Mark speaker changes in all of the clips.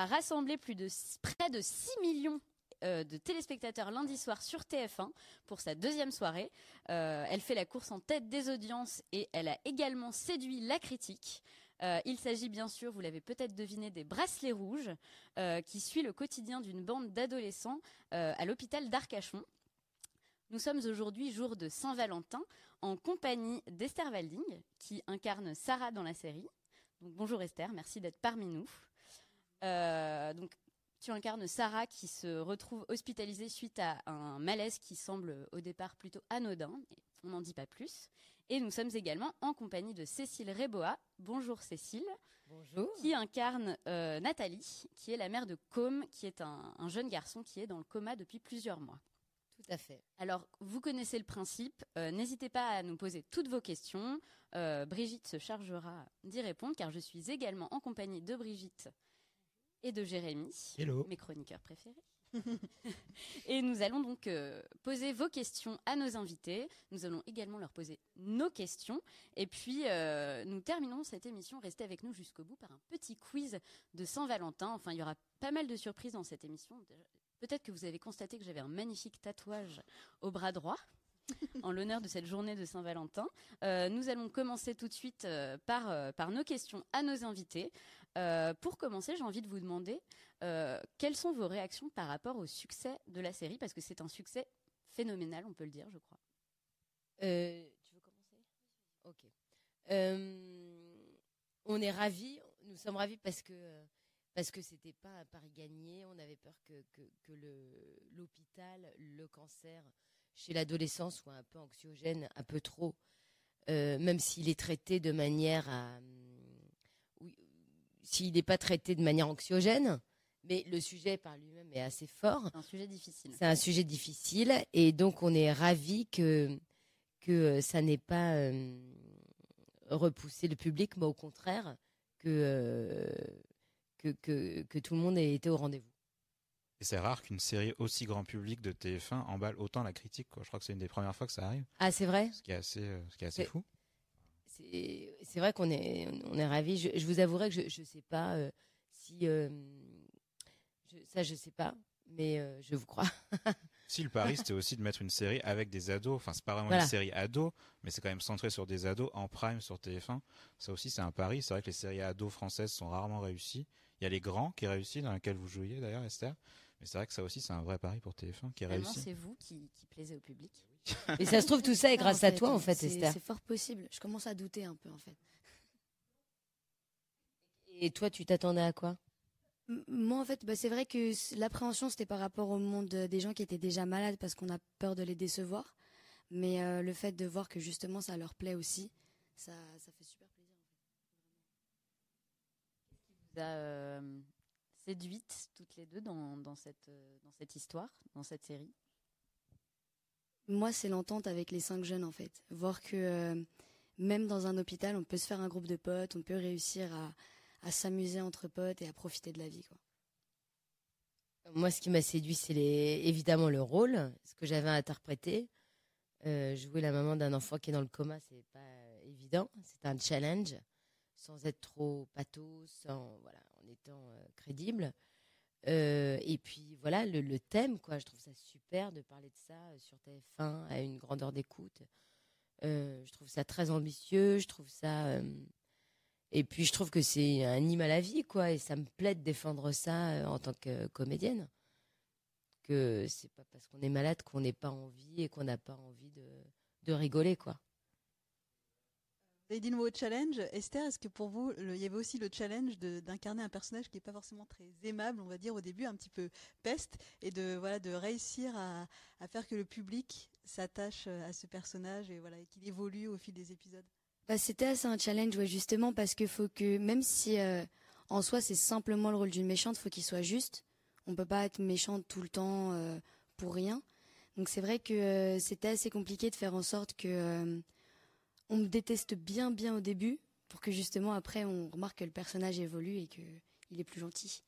Speaker 1: a rassemblé plus de près de 6 millions euh, de téléspectateurs lundi soir sur TF1 pour sa deuxième soirée. Euh, elle fait la course en tête des audiences et elle a également séduit la critique. Euh, il s'agit bien sûr, vous l'avez peut-être deviné, des bracelets rouges qui suit le quotidien d'une bande d'adolescents à l'hôpital d'Arcachon. Nous sommes aujourd'hui jour de Saint-Valentin en compagnie d'Esther Walding qui incarne Sarah dans la série. Bonjour Esther, merci d'être parmi nous. Donc tu incarnes Sarah qui se retrouve hospitalisée suite à un malaise qui semble au départ plutôt anodin. On n'en dit pas plus. Et nous sommes également en compagnie de Cécile Reboa. Bonjour Cécile.
Speaker 2: Bonjour.
Speaker 1: Qui incarne euh, Nathalie, qui est la mère de Com, qui est un, jeune garçon qui est dans le coma depuis plusieurs mois.
Speaker 2: Tout à fait.
Speaker 1: Alors, vous connaissez le principe. Euh, n'hésitez pas à nous poser toutes vos questions. Euh, Brigitte se chargera d'y répondre, car je suis également en compagnie de Brigitte et de Jérémy, mes chroniqueurs préférés. et nous allons donc euh, poser vos questions à nos invités. Nous allons également leur poser nos questions. Et puis, euh, nous terminons cette émission. Restez avec nous jusqu'au bout par un petit quiz de Saint-Valentin. Enfin, il y aura pas mal de surprises dans cette émission. Peut-être que vous avez constaté que j'avais un magnifique tatouage au bras droit. en l'honneur de cette journée de Saint-Valentin. Euh, nous allons commencer tout de suite par, par nos questions à nos invités. Euh, pour commencer, j'ai envie de vous demander euh, quelles sont vos réactions par rapport au succès de la série, parce que c'est un succès phénoménal, on peut le dire, je crois.
Speaker 2: Euh, tu veux commencer? Ok. on est ravis, nous sommes ravis parce que parce que c'était pas un pari gagné. On avait peur que, que, l'hôpital, le, cancer chez l'adolescent soit un peu anxiogène, un peu trop, même s'il est traité de manière à s'il n'est pas traité de manière anxiogène, mais le sujet par lui-même est assez fort.
Speaker 1: C'est un sujet difficile.
Speaker 2: C'est un sujet difficile, et donc on est ravis que que ça n'ait pas euh, repoussé le public, mais au contraire euh, que, que, que, tout le monde ait été au rendez-vous.
Speaker 3: Et c'est rare qu'une série aussi grand public de TF1 emballe autant la critique. Je crois que c'est une des premières fois que ça arrive.
Speaker 2: Ah, c'est vrai?
Speaker 3: Ce qui est assez, euh, ce qui est assez fou
Speaker 2: c'est vrai qu'on est, on est ravis. Je, vous avouerai que je ne sais pas euh, si. Euh, ça, je sais pas, mais euh, je vous crois.
Speaker 3: si le pari, c'était aussi de mettre une série avec des ados. Enfin, c'est pas vraiment une série ado, mais c'est quand même centré sur des ados en prime sur TF1. Ça aussi, c'est un pari. C'est vrai que les séries ados françaises sont rarement réussies. Il y a Les Grands qui est réussi, dans laquelle vous jouiez d'ailleurs, Esther. Mais c'est vrai que ça aussi, c'est un vrai pari pour TF1 qui est réussi.
Speaker 1: C'est vous qui, qui plaisez au public.
Speaker 2: Et ça se trouve, tout ça est grâce à toi, en fait, Esther.
Speaker 4: C'est fort possible. Je commence à douter un peu, en fait.
Speaker 2: Et toi, tu t'attendais à quoi?
Speaker 4: Moi, en fait, bah, c'est vrai que l'appréhension, c'était par rapport au monde des gens qui étaient déjà malades parce qu'on a peur de les décevoir. Mais euh, le fait de voir que justement ça leur plaît aussi, ça, ça fait super plaisir.
Speaker 1: Qu'est-ce qui vous a euh, séduite toutes les deux dans, dans, cette, euh, dans cette histoire, dans cette série?
Speaker 4: Moi, c'est l'entente avec les cinq jeunes, en fait. Voir que euh, même dans un hôpital, on peut se faire un groupe de potes, on peut réussir à, s'amuser entre potes et à profiter de la vie. Quoi.
Speaker 2: Moi, ce qui m'a séduit, c'est évidemment le rôle, ce que j'avais interprété. Euh, jouer la maman d'un enfant qui est dans le coma, c'est pas évident. C'est un challenge, sans être trop pathos, voilà, en étant euh, crédible. Euh, et puis voilà, le, thème, quoi, je trouve ça super de parler de ça euh, sur TF1 à une grandeur d'écoute. Euh, je trouve ça très ambitieux, je trouve ça. et puis je trouve que c'est un hymne à la vie, quoi, et ça me plaît de défendre ça en tant que comédienne. Que c'est pas parce qu'on est malade qu'on n'est pas envie et qu'on n'a pas envie de, de rigoler, quoi.
Speaker 5: Le mot challenge. Esther, est-ce que pour vous, il y avait aussi le challenge d'incarner un personnage qui n'est pas forcément très aimable, on va dire au début, un petit peu peste, et de, voilà, de réussir à, faire que le public s'attache à ce personnage et, voilà, qu'il évolue au fil des épisodes?
Speaker 4: Bah, C'était assez un challenge, justement, parce que faut que, même si euh, en soi c'est simplement le rôle d'une méchante, faut qu'il soit juste. On peut pas être méchante tout le temps euh, pour rien. Donc c'est vrai que euh, c'était assez compliqué de faire en sorte que on me déteste bien bien au début pour que justement après on remarque que le personnage évolue et qu'il est plus gentil.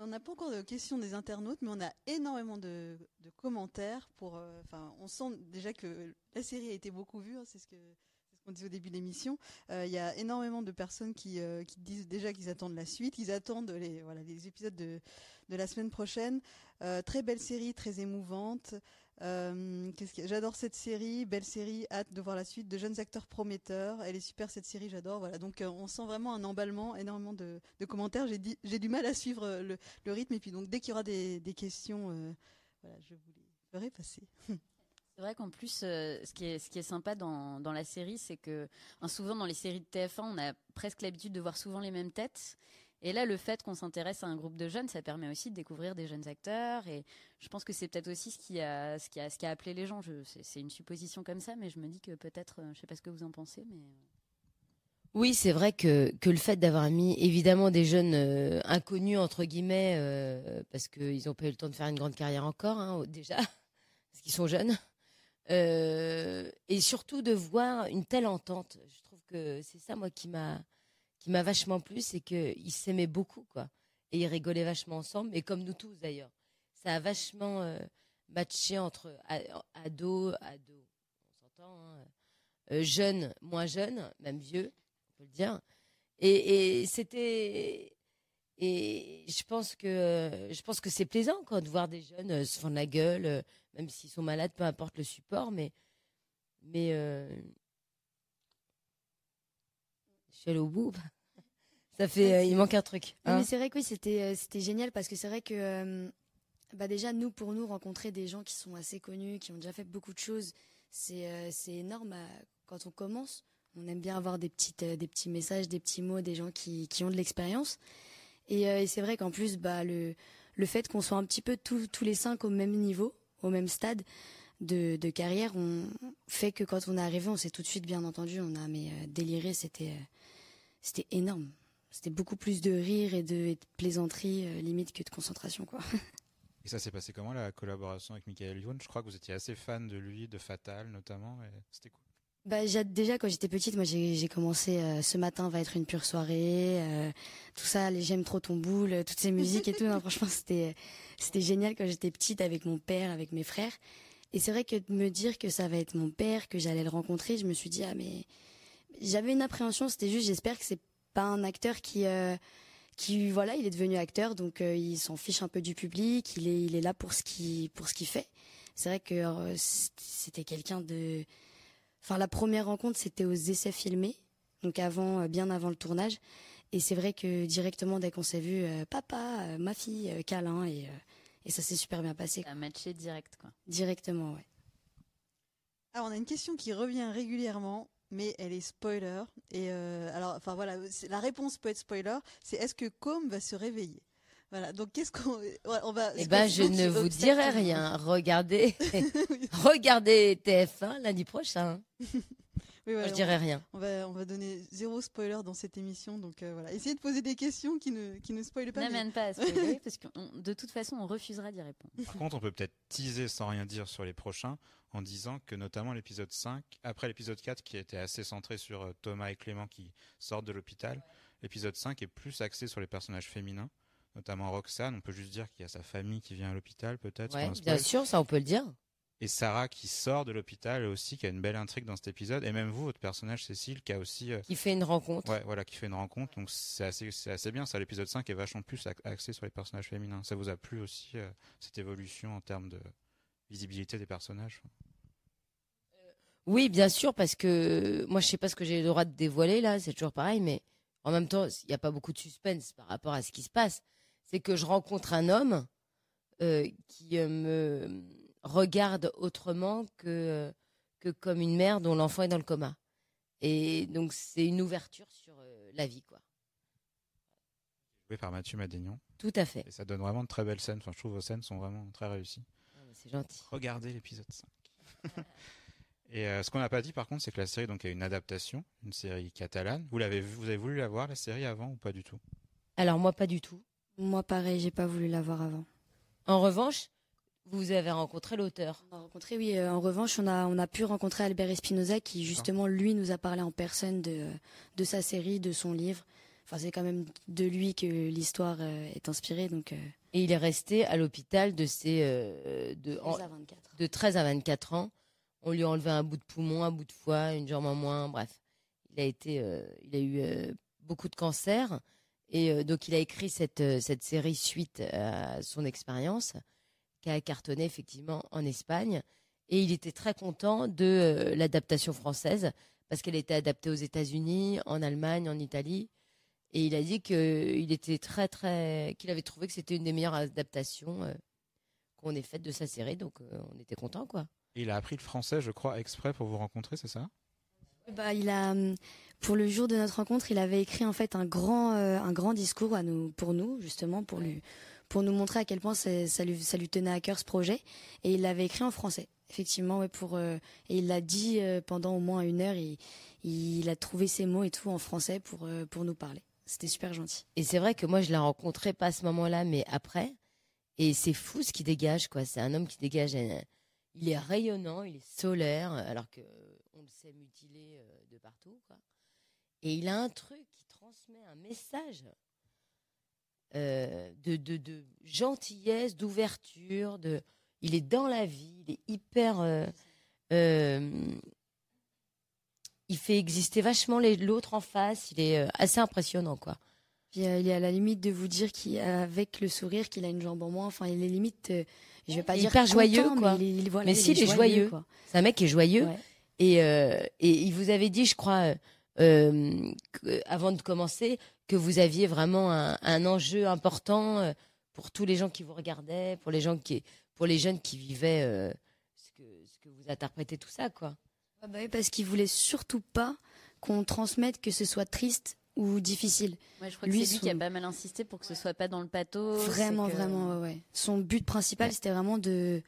Speaker 5: On n'a pas encore de questions des internautes, mais on a énormément de, commentaires. Pour, euh, on sent déjà que la série a été beaucoup vue. Hein, c'est ce qu'on dit au début de l'émission. Il y a énormément de personnes qui, qui disent déjà qu'ils attendent la suite, qu'ils attendent les, épisodes de, de la semaine prochaine. très belle série, très émouvante. Euh, j'adore cette série, belle série, hâte de voir la suite, de jeunes acteurs prometteurs. Elle est super cette série, j'adore. Voilà, donc euh, on sent vraiment un emballement, énormément de, commentaires. J'ai du mal à suivre euh, le, rythme et puis donc dès qu'il y aura des, questions, voilà, je vous les ferai passer.
Speaker 1: C'est vrai qu'en plus, ce, qui est, sympa dans la série, c'est que souvent dans les séries de TF1, on a presque l'habitude de voir souvent les mêmes têtes. Et là, le fait qu'on s'intéresse à un groupe de jeunes, ça permet aussi de découvrir des jeunes acteurs. Et je pense que c'est peut-être aussi ce qui a, ce qui a, ce qui a appelé les gens. C'est une supposition comme ça, mais je me dis que peut-être, euh, je sais pas ce que vous en pensez, mais. Euh.
Speaker 2: Oui, c'est vrai que, que le fait d'avoir mis évidemment des jeunes euh, inconnus entre guillemets, parce qu'ils n'ont pas eu le temps de faire une grande carrière encore, hein, déjà, parce qu'ils sont jeunes, et surtout de voir une telle entente. Je trouve que c'est ça moi qui m'a qui m'a vachement plu, c'est qu'ils s'aimaient beaucoup, quoi. Et ils rigolaient vachement ensemble, et comme nous tous d'ailleurs. Ça a vachement euh, matché entre ados, ados, on s'entend, hein, euh, jeunes, moins jeunes, même vieux, on peut le dire. Et, c'était. Et je pense que je pense que c'est plaisant quand de voir des jeunes euh, se fendre la gueule, même s'ils sont malades, peu importe le support, mais mais suis allée au bout. Ça fait, euh, il manque un truc.
Speaker 4: mais hein. c'est vrai que oui, c'était, euh, c'était génial parce que c'est vrai que, euh, bah déjà nous, pour nous, rencontrer des gens qui sont assez connus, qui ont déjà fait beaucoup de choses, c'est, c'est énorme. quand on commence, on aime bien avoir des petites, des petits messages, des petits mots, des gens qui, qui ont de l'expérience. Et, et c'est vrai qu'en plus, bah le, le fait qu'on soit un petit peu tous, tous les cinq au même niveau, au même stade, de, de, carrière, on fait que quand on est arrivé, on s'est tout de suite bien entendu, on a mais déliré, c'était c'était énorme. C'était beaucoup plus de rire et de, plaisanterie euh, limite que de concentration quoi.
Speaker 3: Et ça s'est passé comment la collaboration avec Michael Youn? Je crois que vous étiez assez fan de lui, de Fatal notamment. C'était cool.
Speaker 4: Bah, déjà quand j'étais petite, moi j'ai commencé euh, ce matin va être une pure soirée, euh, tout ça, les j'aime trop ton boule, toutes ces musiques et tout. franchement c'était c'était génial quand j'étais petite avec mon père, avec mes frères. Et c'est vrai que de me dire que ça va être mon père, que j'allais le rencontrer, je me suis dit ah mais j'avais une appréhension, c'était juste, j'espère que c'est pas un acteur qui, euh, qui voilà, il est devenu acteur, donc euh, il s'en fiche un peu du public, il est, il est là pour ce qu'il, pour ce qu'il fait. C'est vrai que euh, c'était quelqu'un de, enfin la première rencontre c'était aux essais filmés, donc avant, bien avant le tournage, et c'est vrai que directement dès qu'on s'est vu, papa, ma fille, câlin et et ça s'est super bien passé.
Speaker 1: Ça a matché direct quoi.
Speaker 4: Directement, ouais.
Speaker 5: Alors on a une question qui revient régulièrement mais elle est spoiler. Et euh, alors, enfin voilà, la réponse peut être spoiler. C'est est-ce que Com va se réveiller? Voilà, donc qu'est-ce qu'on on va
Speaker 2: Eh ben, je ne vous dirai rien. Regardez, regardez TF1 lundi prochain. Oui, je dirais rien.
Speaker 5: On va, on va donner zéro spoiler dans cette émission, donc euh, voilà. Essayez de poser des questions qui ne, qui ne spoilent pas.
Speaker 1: N'amène pas à spoiler, parce que de toute façon, on refusera d'y répondre.
Speaker 3: Par contre, on peut peut-être teaser sans rien dire sur les prochains, en disant que notamment l'épisode 5, après l'épisode 4 qui était assez centré sur euh, Thomas et Clément qui sortent de l'hôpital, l'épisode 5 est plus axé sur les personnages féminins notamment Roxane. On peut juste dire qu'il y a sa famille qui vient à l'hôpital, peut-être.
Speaker 2: Ouais, bien sûr, ça on peut le dire
Speaker 3: et Sarah qui sort de l'hôpital aussi, qui a une belle intrigue dans cet épisode, et même vous, votre personnage Cécile, qui a aussi...
Speaker 2: Euh, qui fait une rencontre.
Speaker 3: Ouais, voilà, qui fait une rencontre, donc c'est assez, c'est assez bien, ça, l'épisode 5 est vachement plus axé sur les personnages féminins. Ça vous a plu aussi, euh, cette évolution en termes de visibilité des personnages?
Speaker 2: Euh, Oui, bien sûr, parce que moi, je sais pas ce que j'ai le droit de dévoiler, là, c'est toujours pareil, mais en même temps, il n'y a pas beaucoup de suspense par rapport à ce qui se passe. C'est que je rencontre un homme qui me regarde autrement que, que comme une mère dont l'enfant est dans le coma. Et donc, c'est une ouverture sur euh, la vie, quoi.
Speaker 3: Joué par Mathieu Madénion.
Speaker 2: Tout à fait.
Speaker 3: Et ça donne vraiment de très belles scènes. Enfin, je trouve vos scènes sont vraiment très réussies.
Speaker 2: Ah, c'est gentil.
Speaker 3: Regardez l'épisode 5. Et euh, ce qu'on n'a pas dit par contre, c'est que la série donc a une adaptation, une série catalane. Vous l'avez vous avez voulu la voir la série avant ou pas du tout?
Speaker 2: Alors moi pas du tout.
Speaker 4: Moi pareil, j'ai pas voulu la voir avant.
Speaker 2: En revanche, vous avez rencontré l'auteur
Speaker 4: On a rencontré, oui. Euh, en revanche, on a, on a pu rencontrer Albert Espinoza qui, justement, lui, nous a parlé en personne de, de sa série, de son livre. Enfin, c'est quand même de lui que l'histoire euh, est inspirée. Donc, euh.
Speaker 2: Et il est resté à l'hôpital de, ses, de, 13 à 24. de 13 à 24 ans. On lui a enlevé un bout de poumon, un bout de foie, une jambe en moins, bref. il a été, il a eu beaucoup de cancers et donc il a écrit cette cette série suite à son expérience qui a cartonné effectivement en Espagne et il était très content de l'adaptation française parce qu'elle était adaptée aux États-Unis, en Allemagne, en Italie. Et il a dit qu'il était très très, qu'il avait trouvé que c'était une des meilleures adaptations euh, qu'on ait faites de sa série, donc euh, on était content quoi.
Speaker 3: il a appris le français, je crois, exprès pour vous rencontrer, c'est ça?
Speaker 4: Bah, il a, pour le jour de notre rencontre, il avait écrit en fait un grand, euh, un grand discours à nous, pour nous justement, pour lui, pour nous montrer à quel point ça lui, tenait à cœur ce projet, et il l'avait écrit en français effectivement, ouais, pour et il l'a dit pendant au moins une heure. Il, a trouvé ses mots et tout en français pour pour nous parler. C'était super gentil.
Speaker 2: Et c'est vrai que moi, je l'ai rencontré pas à ce moment-là, mais après. Et c'est fou ce qu'il dégage, quoi. C'est un homme qui dégage. Il est rayonnant, il est solaire, alors que on le sait mutilé euh, de partout, quoi. Et il a un truc qui transmet un message euh, de, de, de, gentillesse, d'ouverture. De, il est dans la vie, il est hyper. Euh, il fait exister vachement l'autre en face. Il est euh, assez impressionnant, quoi.
Speaker 4: Euh, il est à la limite de vous dire qu'avec le sourire qu'il a une jambe en moins. Enfin, il est limite, euh, je vais pas dire
Speaker 2: hyper joyeux,
Speaker 4: quoi.
Speaker 2: Mais,
Speaker 4: il,
Speaker 2: mais si, il est joyeux. C'est un mec qui est joyeux. Et, et il vous avait dit, je crois, avant de commencer, que vous aviez vraiment un, enjeu important pour tous les gens qui vous regardaient, pour les gens qui, pour les jeunes qui vivaient ce que, ce que vous interprétez tout ça, quoi.
Speaker 4: Ah bah oui, parce qu'il voulait surtout pas qu'on transmette que ce soit triste ou difficile.
Speaker 1: Ouais, je crois que c'est lui qui a pas mal insisté pour que ce soit pas dans le pathos.
Speaker 4: Vraiment, vraiment, ouais, Son but principal, c'était vraiment de,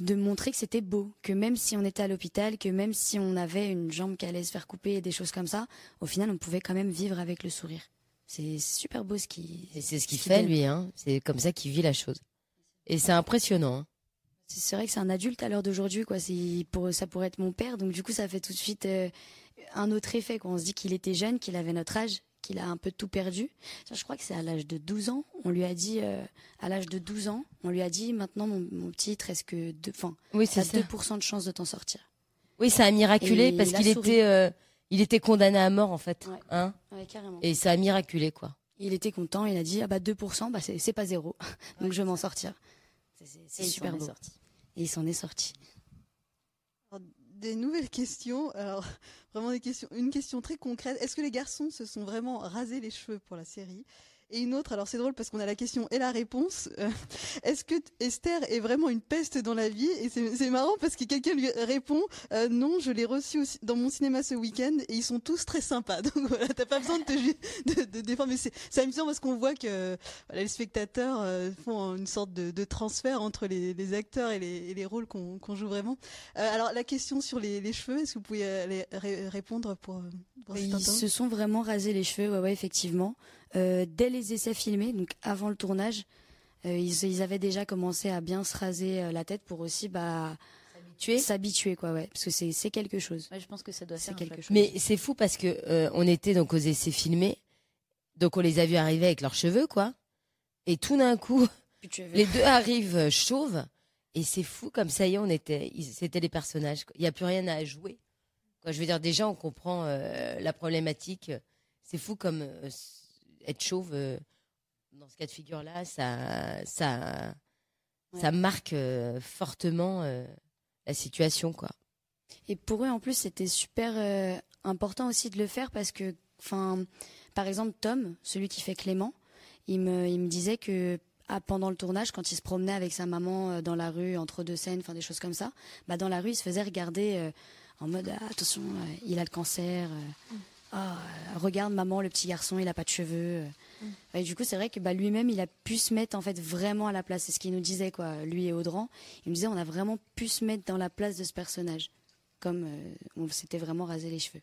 Speaker 4: de montrer que c'était beau, que même si on était à l'hôpital, que même si on avait une jambe qui allait se faire couper et des choses comme ça, au final, on pouvait quand même vivre avec le sourire. C'est super beau ce qui.
Speaker 2: C'est ce qu'il fait lui, hein. C'est comme ça qu'il vit la chose. Et c'est impressionnant. Hein
Speaker 4: c'est vrai que c'est un adulte à l'heure d'aujourd'hui, quoi. pour ça pourrait être mon père, donc du coup ça fait tout de suite euh, un autre effet. Quand on se dit qu'il était jeune, qu'il avait notre âge, qu'il a un peu tout perdu. Je crois que c'est à l'âge de 12 ans. On lui a dit, euh, à l'âge de 12 ans, on lui a dit, maintenant mon, petit, il te reste que deux, enfin, oui, c'est 2% de chance de t'en sortir.
Speaker 2: Oui, ça a miraculé parce qu'il était, euh, il était condamné à mort en fait,
Speaker 4: hein. carrément.
Speaker 2: Et ça a miraculé quoi.
Speaker 4: Il était content. Il a dit, ah bah 2%, bah c'est pas zéro, donc je vais m'en sortir. C'est super beau. Et il s'en est sorti.
Speaker 5: Des nouvelles questions. Alors, vraiment des questions. Une question très concrète. Est-ce que les garçons se sont vraiment rasés les cheveux pour la série? Et une autre, alors c'est drôle parce qu'on a la question et la réponse. Euh, est-ce que Esther est vraiment une peste dans la vie? Et c'est marrant parce que quelqu'un lui répond euh, non, je l'ai reçu aussi dans mon cinéma ce week-end et ils sont tous très sympas. Donc voilà, t'as pas besoin de te de, de défendre. Mais c'est amusant parce qu'on voit que voilà, les spectateurs euh, font une sorte de, de transfert entre les, les, acteurs et les, et les rôles qu'on joue vraiment. alors la question sur les, les cheveux, est-ce que vous pouvez répondre pour, pour
Speaker 4: Ils se sont vraiment rasés les cheveux, ouais, ouais effectivement. Euh, dès les essais filmés, donc avant le tournage, euh, ils, avaient déjà commencé à bien se raser euh, la tête pour aussi bah, s'habituer. quoi ouais. Parce que c'est c'est quelque chose.
Speaker 1: Je pense que ça doit
Speaker 4: c'est quelque chose.
Speaker 2: Mais c'est fou parce que on était donc aux essais filmés. Donc on les a vus arriver avec leurs cheveux quoi. Et tout d'un coup les deux arrivent chauves. Et c'est fou comme ça y est on était c'était les personnages il n'y a plus rien à jouer. Quoi je veux dire déjà on comprend la problématique. C'est fou comme être chauve euh, dans ce cas de figure-là, ça, ça, ça marque euh, fortement euh, la situation, quoi.
Speaker 4: Et pour eux, en plus, c'était super important aussi de le faire parce que, enfin, par exemple, Tom, celui qui fait Clément, il me, il me disait que ah, pendant le tournage, quand il se promenait avec sa maman dans la rue, entre deux scènes, enfin des choses comme ça, bah dans la rue, il se faisait regarder en mode ah, attention, il a le cancer. Mm. Ah, regarde maman, le petit garçon, il a pas de cheveux. Mm. Et du coup, c'est vrai que bah, lui-même, il a pu se mettre en fait vraiment à la place. C'est ce qu'il nous disait, quoi. Lui et Audran, il me disait, on a vraiment pu se mettre dans la place de ce personnage, comme euh, on s'était vraiment rasé les cheveux.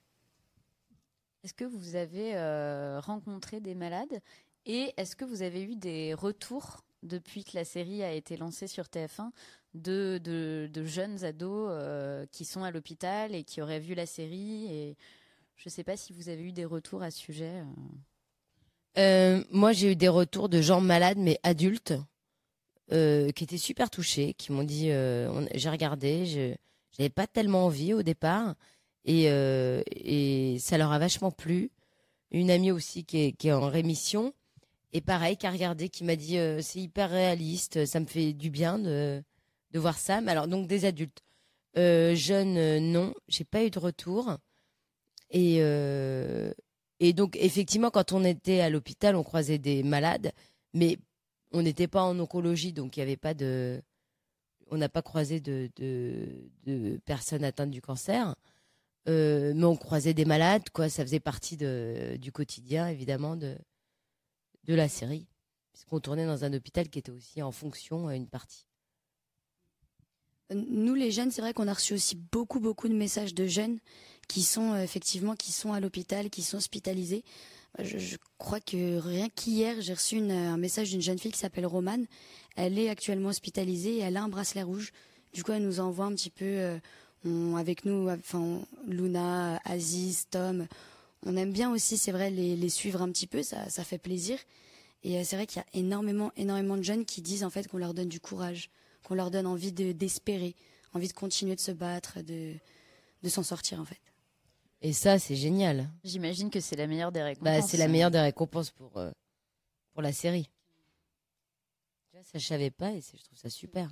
Speaker 1: Est-ce que vous avez euh, rencontré des malades? Et est-ce que vous avez eu des retours depuis que la série a été lancée sur TF1 de, de, jeunes ados euh, qui sont à l'hôpital et qui auraient vu la série et je ne sais pas si vous avez eu des retours à ce sujet. Euh.
Speaker 2: Euh, moi, j'ai eu des retours de gens malades, mais adultes, euh, qui étaient super touchés, qui m'ont dit j'ai regardé, je n'avais pas tellement envie au départ. Et, et ça leur a vachement plu. Une amie aussi qui est, en rémission. Et pareil, qui a regardé, qui m'a dit c'est hyper réaliste, ça me fait du bien de, de voir ça. Mais alors, donc des adultes. jeunes, non, j'ai pas eu de retour. Et, et donc, effectivement, quand on était à l'hôpital, on croisait des malades, mais on n'était pas en oncologie, donc il n'y avait pas de. On n'a pas croisé de, de, personnes atteintes du cancer. Euh, mais on croisait des malades, quoi. Ça faisait partie de, du quotidien, évidemment, de, de la série. Puisqu'on tournait dans un hôpital qui était aussi en fonction à une partie.
Speaker 4: Nous, les jeunes, c'est vrai qu'on a reçu aussi beaucoup, beaucoup de messages de jeunes qui sont euh, effectivement qui sont à l'hôpital, qui sont hospitalisés. Euh, je, crois que rien qu'hier, j'ai reçu un message d'une jeune fille qui s'appelle Romane. Elle est actuellement hospitalisée et elle a un bracelet rouge. Du coup, elle nous envoie un petit peu euh, avec nous, enfin Luna, Aziz, Tom. On aime bien aussi, c'est vrai, les, suivre un petit peu, ça, ça fait plaisir. Et c'est vrai qu'il y a énormément, énormément de jeunes qui disent en fait qu'on leur donne du courage, qu'on leur donne envie d'espérer, envie de continuer de se battre, de, de s'en sortir en fait.
Speaker 2: Et ça, c'est génial.
Speaker 1: J'imagine que c'est la meilleure des récompenses.
Speaker 2: Bah, c'est la meilleure des récompenses pour, euh, pour la série. Ça, je savais pas et je trouve ça super.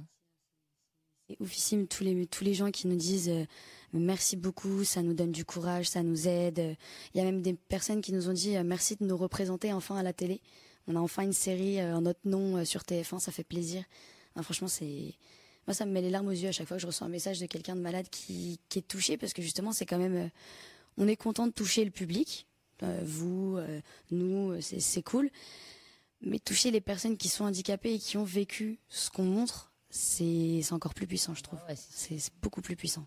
Speaker 4: C'est oufissime tous les, tous les gens qui nous disent euh, merci beaucoup, ça nous donne du courage, ça nous aide. Il y a même des personnes qui nous ont dit euh, merci de nous représenter enfin à la télé. On a enfin une série en notre nom sur TF1, ça fait plaisir. Franchement, c'est moi, ça me met les larmes aux yeux à chaque fois que je reçois un message de quelqu'un de malade qui, qui, est touché, parce que justement, c'est quand même on est content de toucher le public, euh, vous, euh, nous, c'est cool. Mais toucher les personnes qui sont handicapées et qui ont vécu ce qu'on montre, c'est encore plus puissant, je trouve. c'est beaucoup plus puissant.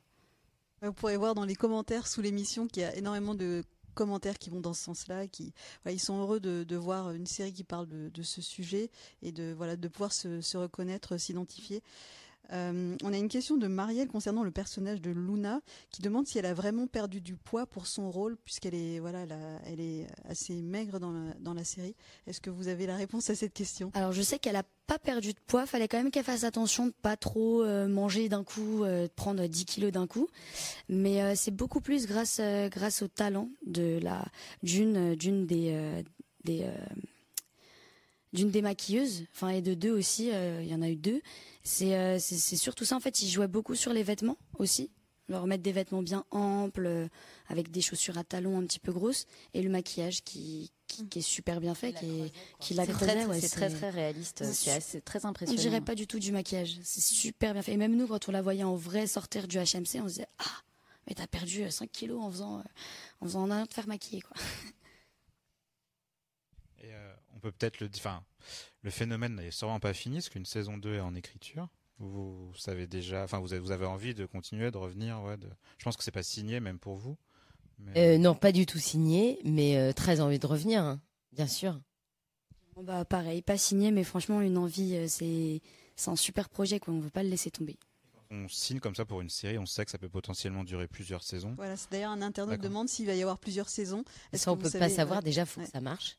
Speaker 5: Vous pourrez voir dans les commentaires sous l'émission qu'il y a énormément de commentaires qui vont dans ce sens-là, qui ils sont heureux de, voir une série qui parle de, ce sujet et de voilà de pouvoir se, se reconnaître, s'identifier. Euh, on a une question de Marielle concernant le personnage de Luna qui demande si elle a vraiment perdu du poids pour son rôle puisqu'elle est voilà elle, est assez maigre dans la, dans la série. Est-ce que vous avez la réponse à cette question?
Speaker 4: Alors je sais qu'elle a pas perdu de poids, fallait quand même qu'elle fasse attention de pas trop euh, manger d'un coup, euh, prendre 10 kilos d'un coup. Mais c'est beaucoup plus grâce grâce au talent de la d'une d'une des des d'une des maquilleuses, enfin et de deux aussi, il y en a eu deux. Euh, c'est c'est surtout ça en fait. Ils jouaient beaucoup sur les vêtements aussi, leur mettre des vêtements bien amples, euh, avec des chaussures à talons un petit peu grosses, et le maquillage qui, qui, est super bien fait, qui, qui la
Speaker 1: creusait. c'est très très réaliste, c'est très impressionnant.
Speaker 4: On dirait pas du tout du maquillage, c'est super bien fait. Et même nous, quand on la voyait en vrai sortir du HMC, on se disait ah mais t'as perdu 5 kilos en faisant en faisant un te faire maquiller quoi.
Speaker 3: Et euh, peut peut-être le, enfin le phénomène n'est sûrement pas fini, parce qu'une saison 2 est en écriture. Vous, savez déjà, enfin, vous avez, vous avez envie de continuer, de revenir. Ouais, de... Je pense que c'est pas signé, même pour vous.
Speaker 2: Euh, non, pas du tout signé, mais euh, très envie de revenir, hein, bien sûr.
Speaker 4: Bah, pareil, pas signé, mais franchement, une envie, euh, c'est un super projet, quoi. On ne veut pas le laisser tomber.
Speaker 3: On signe comme ça pour une série, on sait que ça peut potentiellement durer plusieurs saisons.
Speaker 5: Voilà, c'est d'ailleurs un internaute demande s'il va y avoir plusieurs saisons.
Speaker 2: Ça, on peut pas savoir. Déjà, faut que ça marche.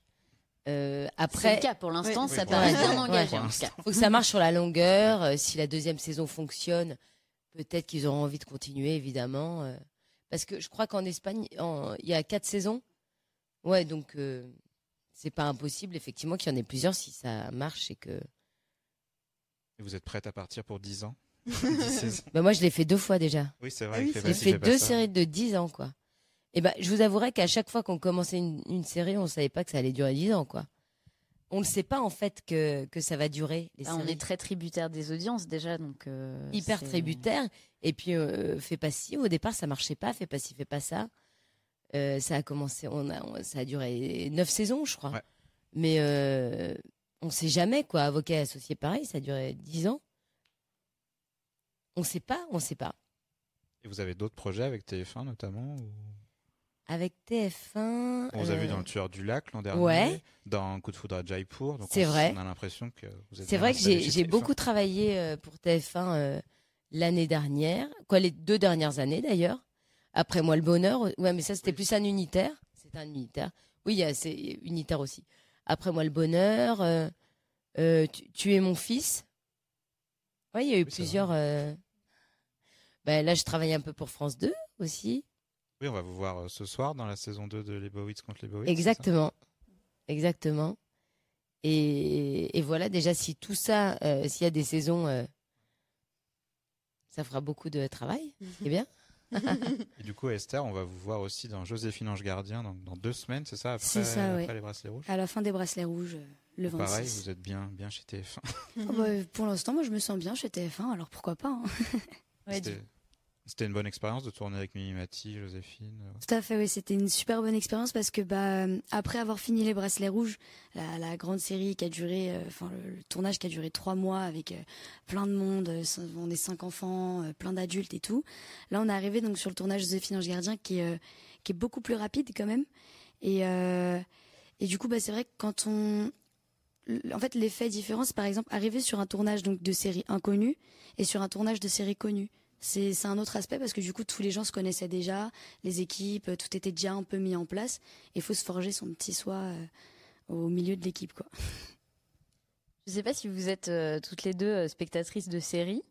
Speaker 1: Euh, après, le cas pour l'instant, ça paraît bien engagé.
Speaker 2: Il faut que ça marche sur la longueur. Euh, si la deuxième saison fonctionne, peut-être qu'ils auront envie de continuer, évidemment. Euh. parce que je crois qu'en Espagne, il y a quatre saisons. Ouais, donc euh, c'est pas impossible, effectivement, qu'il y en ait plusieurs si ça marche et que.
Speaker 3: Et vous êtes prête à partir pour 10 ans?
Speaker 2: Bah Moi, je l'ai fait deux fois déjà.
Speaker 3: Oui, c'est vrai.
Speaker 2: J'ai fait deux séries de 10 ans, quoi. Et eh ben, je vous avouerai qu'à chaque fois qu'on commençait une, série, on savait pas que ça allait durer 10 ans, quoi. On ne sait pas en fait que, que ça va durer.
Speaker 1: Les ah, on est très tributaire des audiences déjà, donc. Euh,
Speaker 2: Hyper tributaire. Et puis, euh, fais pas ci. Au départ, ça marchait pas. Fais pas ci, fais pas ça. Euh, ça a commencé, on a, ça a duré 9 saisons, je crois. Mais on sait jamais, quoi. Avocat associé, pareil, ça a duré 10 ans. On sait pas, on sait pas.
Speaker 3: Et vous avez d'autres projets avec TF1 notamment
Speaker 2: avec TF1.
Speaker 3: On vous a vu dans Le Tueur du Lac l'an dernier, dans Coup de foudre à Jaipur.
Speaker 2: C'est vrai.
Speaker 3: On a l'impression que vous êtes.
Speaker 2: C'est vrai que j'ai beaucoup travaillé euh, pour TF1 euh, l'année dernière, quoi les deux dernières années d'ailleurs. Après moi le bonheur, ouais, mais ça c'était plus un unitaire. C'est un unitaire. Oui, c'est unitaire aussi. Après moi le bonheur, euh, tu, es mon fils. Oui, il y a eu plusieurs. Ben, là, je travaille un peu pour France 2 aussi.
Speaker 3: Oui, on va vous voir ce soir dans la saison 2 de Les Bowitz contre les Bowitz.
Speaker 2: Exactement. Exactement. Et, voilà, déjà, si tout ça, s'il y a des saisons, ça fera beaucoup de travail. C'est bien.
Speaker 3: et du coup, Esther, on va vous voir aussi dans Joséphine Ange Gardien dans, dans deux semaines, c'est ça?
Speaker 4: C'est ça,
Speaker 3: après les bracelets rouges?
Speaker 4: À la fin des bracelets rouges, euh, le 26.
Speaker 3: Pareil, vous êtes bien, bien chez TF1.
Speaker 4: Oh, bah, pour l'instant, moi, je me sens bien chez TF1, alors pourquoi pas hein.
Speaker 3: C'était une bonne expérience de tourner avec Mimi Mati, Joséphine. Euh.
Speaker 4: Tout à fait, oui, c'était une super bonne expérience parce que bah après avoir fini les bracelets rouges, la, grande série qui a duré, euh, enfin le, tournage qui a duré trois mois avec euh, plein de monde, on est cinq enfants, plein d'adultes et tout. Là, on est arrivé donc sur le tournage Joséphine Ange Gardien qui est beaucoup plus rapide quand même. Et et du coup, bah c'est vrai que quand on en fait, l'effet différent, c'est par exemple arriver sur un tournage donc de série inconnue et sur un tournage de série connue c'est un autre aspect parce que du coup tous les gens se connaissaient déjà, les équipes, tout était déjà un peu mis en place. Il faut se forger son petit soi euh, au milieu de l'équipe quoi.
Speaker 1: Je ne sais pas si vous êtes euh, toutes les deux euh, spectatrices de séries.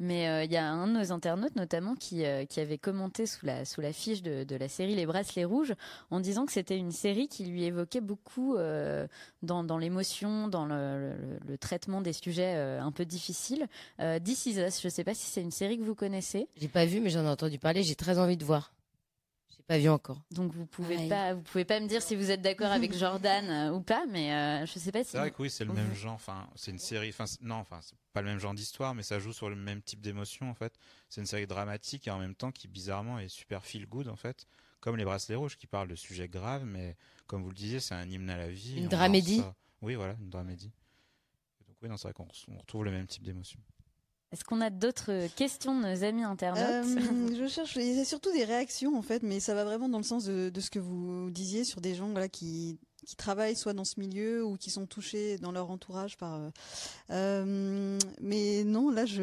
Speaker 1: Mais euh, il y a un de nos internautes notamment qui, euh, qui avait commenté sous la, sous la fiche de, de la série Les Bracelets Rouges en disant que c'était une série qui lui évoquait beaucoup euh, dans, dans l'émotion, dans le, traitement des sujets un peu difficiles. Euh, This Is Us, je ne sais pas si c'est une série que vous connaissez.
Speaker 2: J'ai pas vu, mais j'en ai entendu parler. J'ai très envie de voir pas vu encore.
Speaker 1: Donc vous pouvez pas, vous pouvez pas me dire si vous êtes d'accord avec Jordan euh, ou pas, mais euh, je sais pas si.
Speaker 3: C'est vrai que oui, c'est le même genre. Enfin, c'est une série. Enfin, non, enfin, c'est pas le même genre d'histoire, mais ça joue sur le même type d'émotion en fait. C'est une série dramatique et en même temps qui bizarrement est super feel good en fait, comme les Bracelets Rouges qui parlent de sujets graves, mais comme vous le disiez, c'est un hymne à la vie.
Speaker 2: Une dramédie.
Speaker 3: Oui, voilà, une dramédie. donc oui, c'est vrai qu'on retrouve le même type d'émotion.
Speaker 1: Est-ce qu'on a d'autres questions de nos amis internautes
Speaker 5: euh, Je cherche, il y a surtout des réactions en fait, mais ça va vraiment dans le sens de, de ce que vous disiez sur des gens voilà, qui qui travaillent soit dans ce milieu ou qui sont touchés dans leur entourage par. Euh, euh mais non, là je.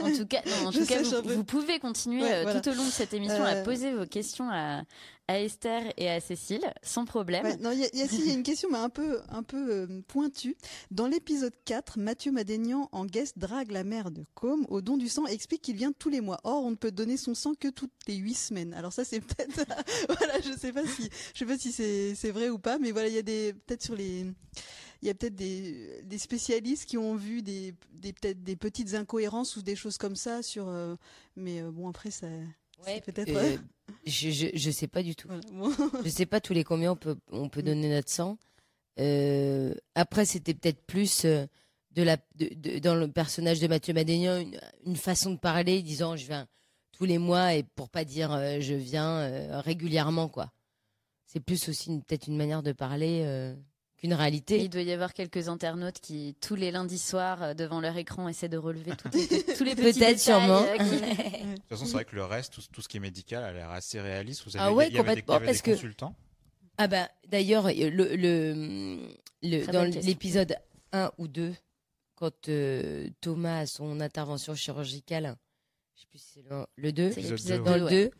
Speaker 1: en tout cas, non, en tout cas vous, vous, pouvez continuer euh, tout au long de cette émission à poser vos questions à, à Esther et à Cécile, sans problème.
Speaker 5: non, il y, a une question, mais un peu, un peu euh, pointue. Dans l'épisode 4, Mathieu Madénian, en guest, drague la mère de Com au don du sang et explique qu'il vient tous les mois. Or, on ne peut donner son sang que toutes les huit semaines. Alors ça, c'est peut-être, voilà, je sais pas si, je sais pas si c'est vrai ou pas, mais voilà, il y a des, peut-être sur les, il y a peut-être des, des, spécialistes qui ont vu des, des peut-être des petites incohérences ou des choses comme ça sur, euh, mais euh, bon après ça. Ouais, peut-être.
Speaker 2: Euh, je, je, je sais pas du tout. je sais pas tous les combien on peut on peut mm. donner notre sang. Euh, après, c'était peut-être plus euh, de la de, dans le personnage de Mathieu Madénian une, une, façon de parler, disant je viens tous les mois et pour pas dire euh, je viens régulièrement quoi. C'est plus aussi peut-être une manière de parler qu'une réalité.
Speaker 1: Il doit y avoir quelques internautes qui, tous les lundis soirs, euh, devant leur écran, essaient de relever tous les petits Peut-être, sûrement.
Speaker 3: Euh, de toute façon, c'est vrai que le reste, tout, ce qui est médical, a l'air assez réaliste. Vous avez
Speaker 2: ah ouais,
Speaker 3: des,
Speaker 2: complètement,
Speaker 3: des,
Speaker 2: parce
Speaker 3: que... consultants
Speaker 2: Ah bah, d'ailleurs, le, le, le dans l'épisode 1 ou 2, quand euh, Thomas a son intervention chirurgicale, je sais plus si c'est le, le 2, dans le 2,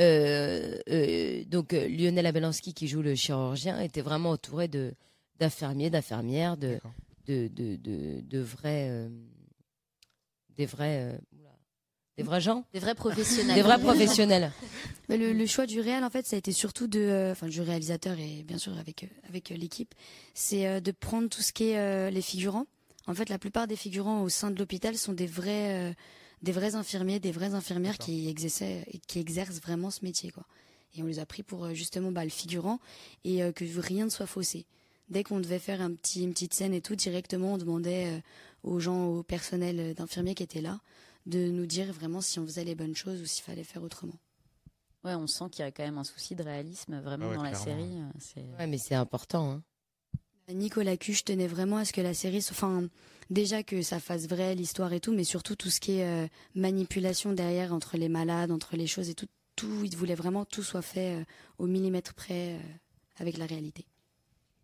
Speaker 2: euh, euh, donc Lionel Abelansky qui joue le chirurgien était vraiment entouré de d'infirmiers, d'infirmières, de, de, de, de, vrais, euh, des vrais, euh, des vrais gens,
Speaker 1: des vrais professionnels,
Speaker 2: des vrais professionnels.
Speaker 4: Mais le, choix du réel, en fait, ça a été surtout de, euh, enfin, du réalisateur et bien sûr avec avec l'équipe, c'est de prendre tout ce qui est les figurants. En fait, la plupart des figurants au sein de l'hôpital sont des vrais, des vrais infirmiers, des vraies infirmières qui exerçaient, qui exercent vraiment ce métier, quoi. Et on les a pris pour justement bah, le figurant et que rien ne soit faussé dès qu'on devait faire un petit, une petite scène et tout, directement, on demandait euh, aux gens, au personnel d'infirmiers qui étaient là, de nous dire vraiment si on faisait les bonnes choses ou s'il fallait faire autrement.
Speaker 1: Ouais, on sent qu'il y a quand même un souci de réalisme vraiment ah dans la série.
Speaker 2: Euh, ouais, mais c'est important. Hein.
Speaker 4: Nicolas Cuche tenait vraiment à ce que la série, enfin, déjà que ça fasse vrai l'histoire et tout, mais surtout tout ce qui est euh, manipulation derrière entre les malades, entre les choses et tout, tout, il voulait vraiment tout soit fait au millimètre près avec la réalité.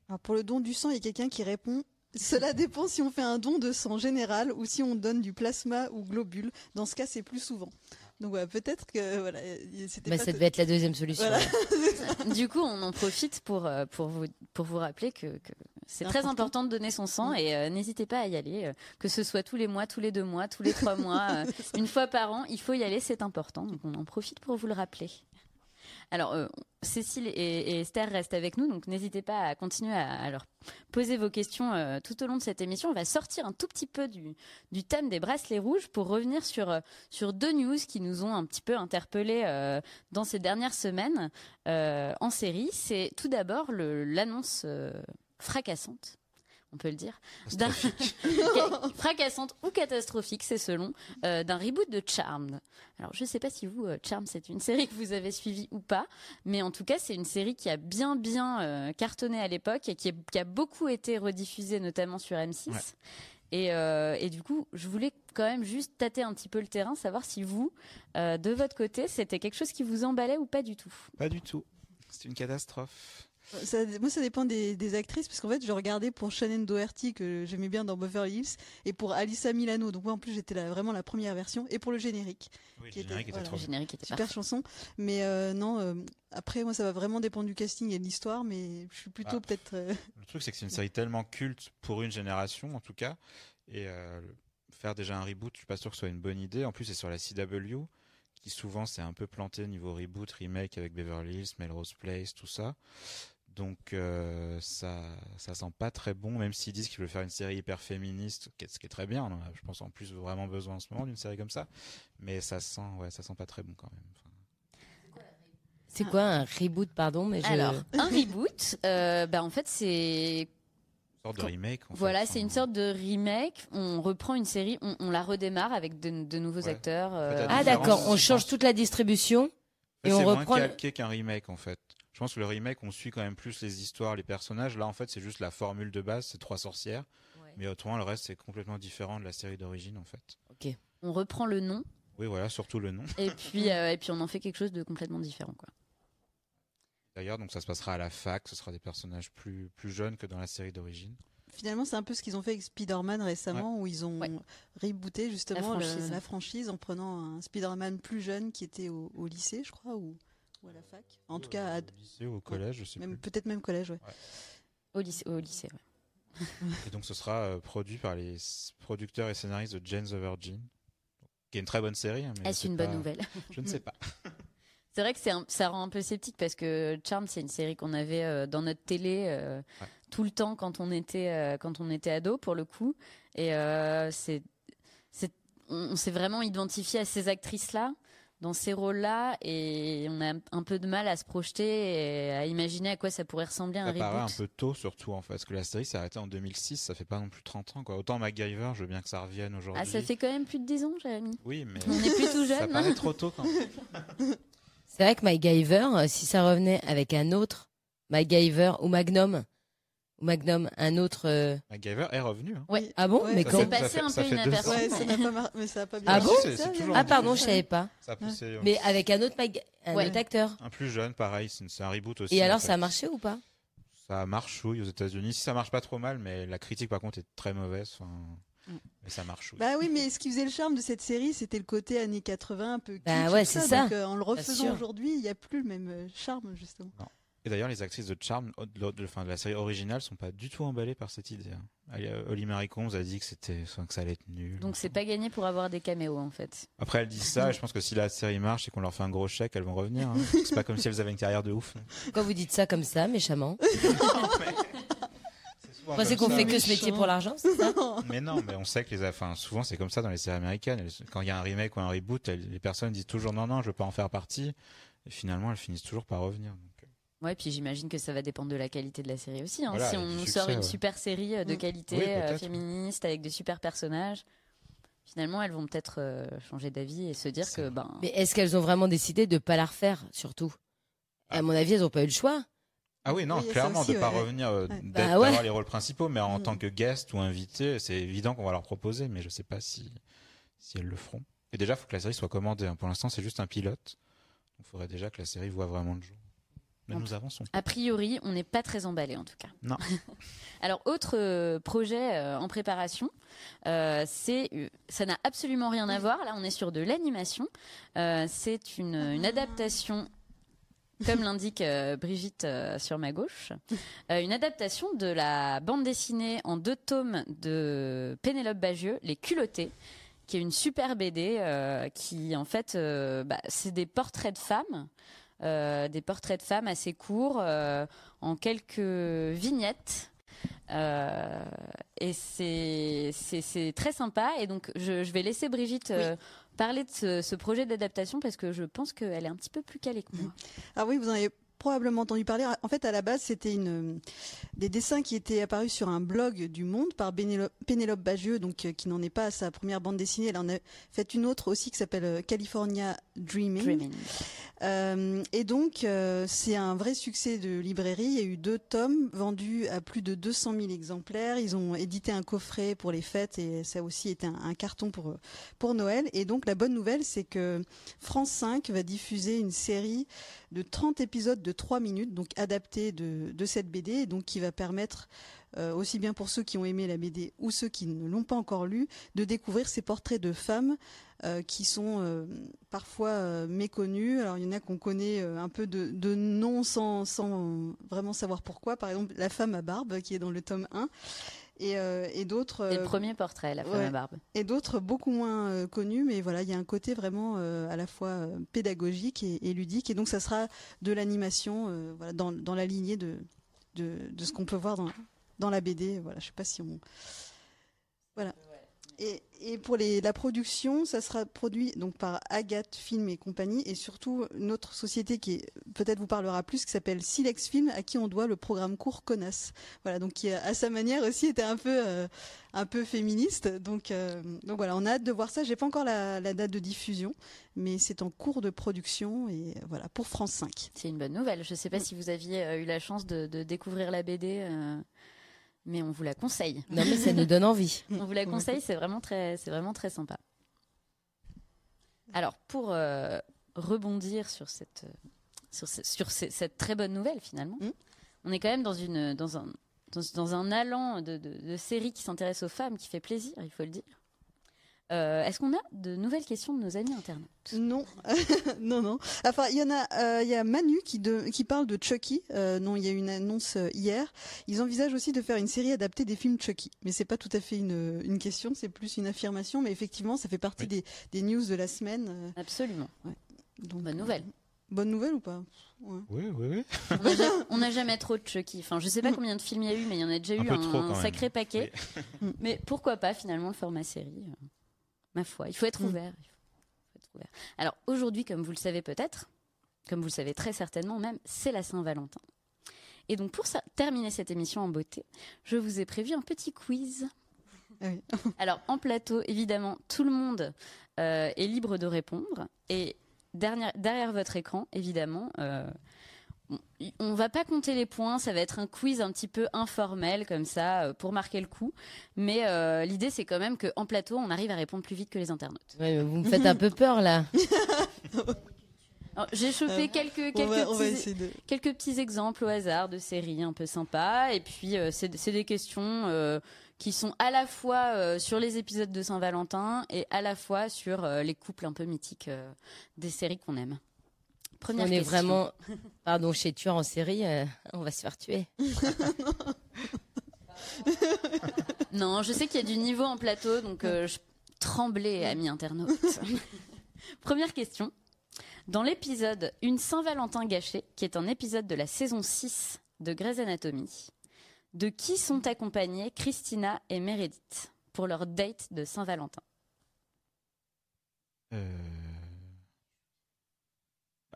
Speaker 5: Alors pour le don du sang, il y a quelqu'un qui répond cela dépend si on fait un don de sang général ou si on donne du plasma ou globule. Dans ce cas, c'est plus souvent. Donc peut-être que voilà,
Speaker 2: c'était. Bah, ça devait être la deuxième solution.
Speaker 1: du coup, on en profite pour euh, pour vous pour vous rappeler que, que c'est très important de donner son sang et euh, n'hésitez pas à y aller, euh, que ce soit tous les mois, tous les deux mois, tous les trois mois, une fois par an, il faut y aller, c'est important. Donc on en profite pour vous le rappeler. Alors, euh, Cécile et, Esther restent avec nous, donc n'hésitez pas à continuer à, leur poser vos questions euh, tout au long de cette émission. On va sortir un tout petit peu du, thème des bracelets rouges pour revenir euh, sur deux news qui nous ont un petit peu interpellés dans ces dernières semaines en série. C'est tout d'abord l'annonce fracassante on peut le dire, fracassante ou catastrophique, c'est selon, euh, d'un reboot de Charmed. Alors je ne sais pas si vous, euh, Charmed, c'est une série que vous avez suivie ou pas, mais en tout cas c'est une série qui a bien bien euh, cartonné à l'époque et qui, a beaucoup été rediffusée notamment sur M6. Et, et, du coup, je voulais quand même juste tâter un petit peu le terrain, savoir si vous, de votre côté, c'était quelque chose qui vous emballait ou pas du tout.
Speaker 3: Pas du tout. C'est une catastrophe.
Speaker 5: Ça, moi, ça dépend des, des actrices, parce qu'en fait, je regardais pour Shannon Doherty, que j'aimais bien dans Beverly Hills, et pour Alissa Milano. Donc, moi, en plus, j'étais vraiment la première version, et pour le générique.
Speaker 3: Oui, qui le générique était,
Speaker 1: trop le générique était
Speaker 5: Super chanson. Mais euh, non, euh, après, moi, ça va vraiment dépendre du casting et de l'histoire, mais je suis plutôt ah. peut-être. Euh,
Speaker 3: le truc, c'est que c'est une série tellement culte pour une génération, en tout cas, et faire déjà un reboot, je suis pas sûr que ce soit une bonne idée. En plus, c'est sur la CW qui souvent c'est un peu planté niveau reboot, remake avec Beverly Hills, Melrose Place, tout ça. Donc euh, ça ça sent pas très bon, même s'ils disent qu'ils veulent faire une série hyper féministe, ce qui est très bien. On a, je pense en plus vraiment besoin en ce moment d'une série comme ça, mais ça sent ouais ça sent pas très bon quand même.
Speaker 2: C'est quoi un reboot, pardon mais
Speaker 1: Alors, un reboot, euh, bah en fait c'est
Speaker 3: une sorte de remake.
Speaker 1: voilà, c'est une sorte de remake. On reprend une série, on, la redémarre avec de, nouveaux acteurs.
Speaker 2: Euh, ah d'accord, on change toute la distribution et on reprend.
Speaker 3: C'est moins calqué qu'un remake en fait. Je pense que le remake, on suit quand même plus les histoires, les personnages. Là, en fait, c'est juste la formule de base, c'est trois sorcières. Mais autrement, le reste, c'est complètement différent de la série d'origine, en fait.
Speaker 1: Ok. On reprend le nom.
Speaker 3: Oui, voilà, surtout le nom.
Speaker 1: Et puis, euh, et puis on en fait quelque chose de complètement différent, quoi.
Speaker 3: D'ailleurs, donc ça se passera à la fac, ce sera des personnages plus, plus jeunes que dans la série d'origine.
Speaker 5: Finalement, c'est un peu ce qu'ils ont fait avec Spider-Man récemment, où ils ont rebooté justement la franchise. en prenant un Spider-Man plus jeune qui était au, au lycée, je crois, ou ou à la fac. En tout cas,
Speaker 3: au lycée ou au collège, je sais
Speaker 5: même, Peut-être même collège, ouais.
Speaker 1: Au lycée, au lycée, ouais.
Speaker 3: et donc, ce sera euh, produit par les producteurs et scénaristes de Jane the Virgin, qui est une très bonne série. Hein,
Speaker 1: Est-ce une bonne nouvelle
Speaker 3: Je ne sais pas.
Speaker 1: C'est vrai que ça rend un peu sceptique parce que Charm, c'est une série qu'on avait euh, dans notre télé euh, tout le temps quand on était quand on était ado pour le coup, et c'est on s'est vraiment identifié à ces actrices là dans ces rôles-là et on a un peu de mal à se projeter et à imaginer à quoi ça pourrait ressembler un
Speaker 3: ça
Speaker 1: reboot.
Speaker 3: paraît un peu tôt surtout en fait parce que la série s'est arrêtée en 2006, ça fait pas non plus 30 ans quoi. Autant MacGyver, je veux bien que ça revienne aujourd'hui.
Speaker 1: Ah, ça fait quand même plus de 10 ans, Jérémy.
Speaker 3: Oui, mais
Speaker 1: on est plus tout jeune.
Speaker 3: ça paraît trop tôt quand même.
Speaker 2: C'est vrai que MacGyver, euh, si ça revenait avec un autre MacGyver ou Magnum, Magnum, un autre. Euh...
Speaker 3: MacGyver est revenu. Hein.
Speaker 1: Ouais.
Speaker 2: Ah bon Mais
Speaker 1: quand C'est passé un peu inaperçu.
Speaker 5: Ouais, ça n'a pas, mais ça a pas bien.
Speaker 2: Ah bon Ah pardon, je savais pas. Mais avec un autre, un autre acteur.
Speaker 3: Un plus jeune, pareil, c'est un reboot aussi.
Speaker 2: Et alors, ça a marché ou pas?
Speaker 3: Ça marche, oui, aux États-Unis. Si ça marche pas trop mal, mais la critique par contre est très mauvaise. Enfin... Mm. Mais ça marche. Oui.
Speaker 5: Bah oui, mais ce qui faisait le charme de cette série, c'était le côté années 80, un peu.
Speaker 2: Bah ouais, c'est ça.
Speaker 5: Donc, euh, en le refaisant aujourd'hui, il n'y a plus le même euh, charme, justement.
Speaker 3: Non. Et d'ailleurs, les actrices de Charm, de, de, de, la série originale, sont pas du tout emballées par cette idée. Hein. Holly Marie Combs a dit que c'était, que ça allait être nul.
Speaker 1: Donc c'est pas gagné pour avoir des caméos en fait.
Speaker 3: Après, elles disent ça. et je pense que si la série marche et qu'on leur fait un gros chèque, elles vont revenir. Hein. c'est pas comme si elles avaient une carrière de ouf.
Speaker 2: Pourquoi vous dites ça comme ça, méchamment Moi, c'est qu'on fait que ce métier pour l'argent, c'est ça
Speaker 3: Mais non, mais on sait que les, enfin, souvent c'est comme ça dans les séries américaines. Quand il y a un remake ou un reboot, les personnes disent toujours non, non, je veux pas en faire partie. Et finalement, elles finissent toujours par revenir.
Speaker 1: Ouais, puis j'imagine que ça va dépendre de la qualité de la série aussi. Hein. si on nous sort une super série euh, de mm. qualité euh, féministe avec des super personnages, finalement elles vont peut-être euh, changer d'avis et se dire que ben.
Speaker 2: Mais est-ce qu'elles ont vraiment décidé de pas la refaire surtout? À mon avis, elles n'ont pas eu le choix.
Speaker 3: Ah oui, non, clairement, de ne pas revenir, bah d'avoir les rôles principaux, mais en mm. tant que guest ou invité, c'est évident qu'on va leur proposer, mais je ne sais pas si, si elles le feront. Et déjà, il faut que la série soit commandée. Hein. Pour l'instant, c'est juste un pilote. Il faudrait déjà que la série voit vraiment le jour nous avançons.
Speaker 1: A priori, on n'est pas très emballé en tout cas.
Speaker 3: Non.
Speaker 1: Alors, autre euh, projet euh, en préparation, euh, c'est, ça n'a absolument rien à voir. Là, on est sur de l'animation. c'est une, une, adaptation. Comme l'indique Brigitte sur ma gauche, une adaptation de la bande dessinée en deux tomes de Pénélope Bagieux, Les Culottés, qui est une super BD qui, en fait, bah, c'est des portraits de femmes des portraits de femmes assez courts, en quelques vignettes. et c'est très sympa. Et donc, je, vais laisser Brigitte parler de ce, ce projet d'adaptation parce que je pense qu'elle est un petit peu plus calée que moi.
Speaker 5: Ah oui, vous en avez probablement entendu parler. En fait, à la base, c'était une des dessins qui étaient apparus sur un blog du Monde par Pénélope Bagieux, donc euh, qui n'en est pas à sa première bande dessinée. Elle en a fait une autre aussi qui s'appelle euh, California Dreaming. Euh, et donc, c'est un vrai succès de librairie. Il y a eu deux tomes vendus à plus de 200 000 exemplaires. Ils ont édité un coffret pour les fêtes et ça a aussi été un, un carton pour pour Noël. Et donc, la bonne nouvelle, c'est que France 5 va diffuser une série de 30 épisodes de 3 minutes, donc adaptés de, de cette BD, donc qui va permettre euh, aussi bien pour ceux qui ont aimé la BD ou ceux qui ne l'ont pas encore lu, de découvrir ces portraits de femmes euh, qui sont euh, parfois méconnus. Alors il y en a qu'on connaît un peu de, de nom sans, sans vraiment savoir pourquoi. Par exemple, la femme à barbe qui est dans le tome 1
Speaker 1: et, et d'autres. le premier portrait, la femme à barbe.
Speaker 5: Et d'autres beaucoup moins connus, mais voilà, il y a un côté vraiment à la fois pédagogique et, et, ludique, et donc ça sera de l'animation, voilà, dans, dans la lignée de, de, de ce qu'on peut voir dans, dans la BD. Voilà, je sais pas si on. Voilà. Et, et, pour les, la production, ça sera produit donc par Agathe Film et compagnie, et surtout notre société qui peut-être vous parlera plus, qui s'appelle Silex Film, à qui on doit le programme court Connasse. Voilà, donc qui à sa manière aussi était un peu euh, un peu féministe. Donc euh, donc voilà, on a hâte de voir ça. J'ai pas encore la, la, date de diffusion, mais c'est en cours de production et voilà pour France 5.
Speaker 1: C'est une bonne nouvelle. Je sais pas mm. si vous aviez euh, eu la chance de, de découvrir la BD mais on vous la conseille.
Speaker 2: Non, mais ça nous donne envie.
Speaker 1: on vous la conseille, c'est vraiment très, c'est vraiment très sympa. Alors, pour euh, rebondir sur cette, sur, sur cette très bonne nouvelle finalement, hmm on est quand même dans une, dans un, dans, un allant de, de, de séries qui s'intéresse aux femmes, qui fait plaisir, il faut le dire. Euh, est-ce qu'on a de nouvelles questions de nos amis internautes
Speaker 5: Non, non, non. Enfin, il y en a. Euh, il y a Manu qui, qui parle de Chucky. Euh, non, il y a une annonce hier. Ils envisagent aussi de faire une série adaptée des films Chucky. Mais c'est pas tout à fait une, une question, c'est plus une affirmation. Mais effectivement, ça fait partie des, des, news de la semaine.
Speaker 1: Absolument. Donc, Bonne nouvelle.
Speaker 5: Bonne nouvelle ou pas?
Speaker 3: Oui, oui, oui.
Speaker 1: On n'a jamais, trop de Chucky. Enfin, je sais pas combien de films il y a eu, mais il y en a déjà eu un, sacré paquet. mais pourquoi pas finalement le format série ma foi. Il faut être ouvert. Alors aujourd'hui, comme vous le savez peut-être, comme vous le savez très certainement même, c'est la Saint-Valentin. Et donc pour ça, terminer cette émission en beauté, je vous ai prévu un petit quiz. Ah Alors en plateau, évidemment, tout le monde euh, est libre de répondre. Et derrière, derrière votre écran, évidemment, euh, on va pas compter les points, ça va être un quiz un petit peu informel comme ça euh, pour marquer le coup. Mais euh, l'idée c'est quand même qu'en plateau on arrive à répondre plus vite que les internautes.
Speaker 2: vous me faites un peu peur là.
Speaker 1: J'ai chauffé euh, quelques quelques, petits, exemples au hasard de séries un peu sympas et puis c'est des questions qui sont à la fois sur les épisodes de Saint-Valentin et à la fois sur les couples un peu mythiques des séries qu'on aime
Speaker 2: on est vraiment, pardon, chez tueur en série, euh, on va se faire tuer.
Speaker 1: non, je sais qu'il y a du niveau en plateau, donc euh, je tremblais, amis internautes. Première question. Dans l'épisode Une Saint-Valentin gâchée, qui est un épisode de la saison 6 de Grey's Anatomy, de qui sont accompagnées Christina et Meredith pour leur date de Saint-Valentin?
Speaker 3: Euh...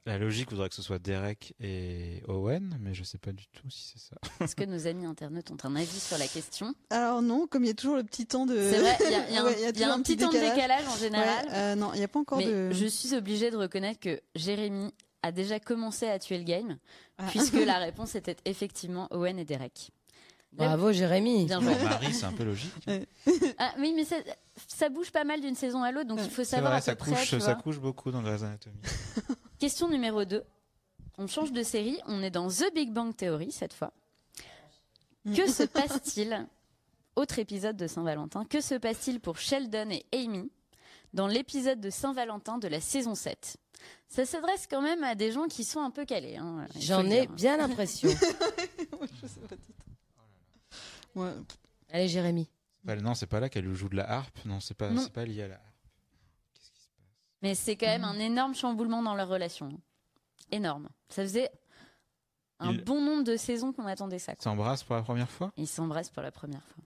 Speaker 3: La logique voudrait que ce soit Derek et Owen, mais je sais pas du tout si c'est ça.
Speaker 1: Est-ce que nos amis internautes ont un avis sur la question?
Speaker 5: Alors non, comme il y a toujours le petit temps de.
Speaker 1: C'est vrai, il y a, un, petit, temps de décalage en général.
Speaker 5: Euh, non, il n'y a pas encore de.
Speaker 1: Je suis obligée de reconnaître que Jérémy a déjà commencé à tuer le game, ah. puisque la réponse était effectivement Owen et Derek.
Speaker 2: Bravo Jérémy.
Speaker 3: Bien joué. Marie, c'est un peu logique.
Speaker 1: ah, oui, mais ça, bouge pas mal d'une saison à l'autre, donc il faut savoir
Speaker 3: vrai,
Speaker 1: à
Speaker 3: ça
Speaker 1: peu
Speaker 3: couche, ça couche beaucoup dans Grey's Anatomy.
Speaker 1: Question numéro 2. On change de série, on est dans The Big Bang Theory cette fois. Que se passe-t-il Autre épisode de Saint-Valentin. Que se passe-t-il pour Sheldon et Amy dans l'épisode de Saint-Valentin de la saison 7 Ça s'adresse quand même à des gens qui sont un peu calés. Hein,
Speaker 2: J'en ai bien l'impression. Allez, Jérémy.
Speaker 3: non, c'est pas là qu'elle joue de la harpe. Non, c'est pas, c'est pas lié à la harpe.
Speaker 1: Mais c'est quand même un énorme chamboulement dans leur relation. énorme. Ça faisait un bon nombre de saisons qu'on attendait ça.
Speaker 3: Ils s'embrassent pour la première fois?
Speaker 1: Ils s'embrassent pour la première fois.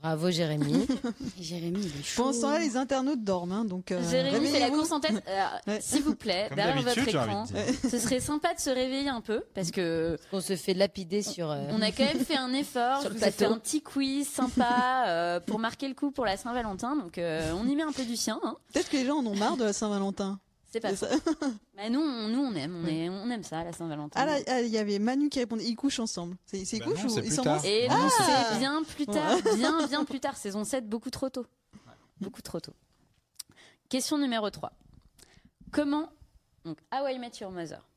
Speaker 2: Bravo Jérémy.
Speaker 4: Jérémy, il est chaud.
Speaker 5: Pour ça, les internautes dorment. Hein, donc, euh,
Speaker 1: Jérémy fait la course en tête. Euh, s'il vous plaît, derrière votre écran, ce serait sympa de se réveiller un peu parce que
Speaker 2: on se fait lapider sur. Euh,
Speaker 1: on a quand même fait un effort. je vous ai fait un petit quiz sympa pour marquer le coup pour la Saint-Valentin. Donc on y met un peu du sien. Hein.
Speaker 5: Peut-être que les gens en ont marre de la Saint-Valentin.
Speaker 1: C'est pas ça. bah nous, on, nous, on aime, on, est, on aime ça, la Saint-Valentin.
Speaker 5: Ah, ah, il y avait Manu qui répondait, ils couchent ensemble. C'est ils bah couchent ou ils
Speaker 1: s'embrassent Et non, ah c'est bien plus tard, bien, bien plus tard. Saison 7, beaucoup trop tôt. Beaucoup trop tôt. Question numéro 3. Comment, donc, How I Met Your Mother.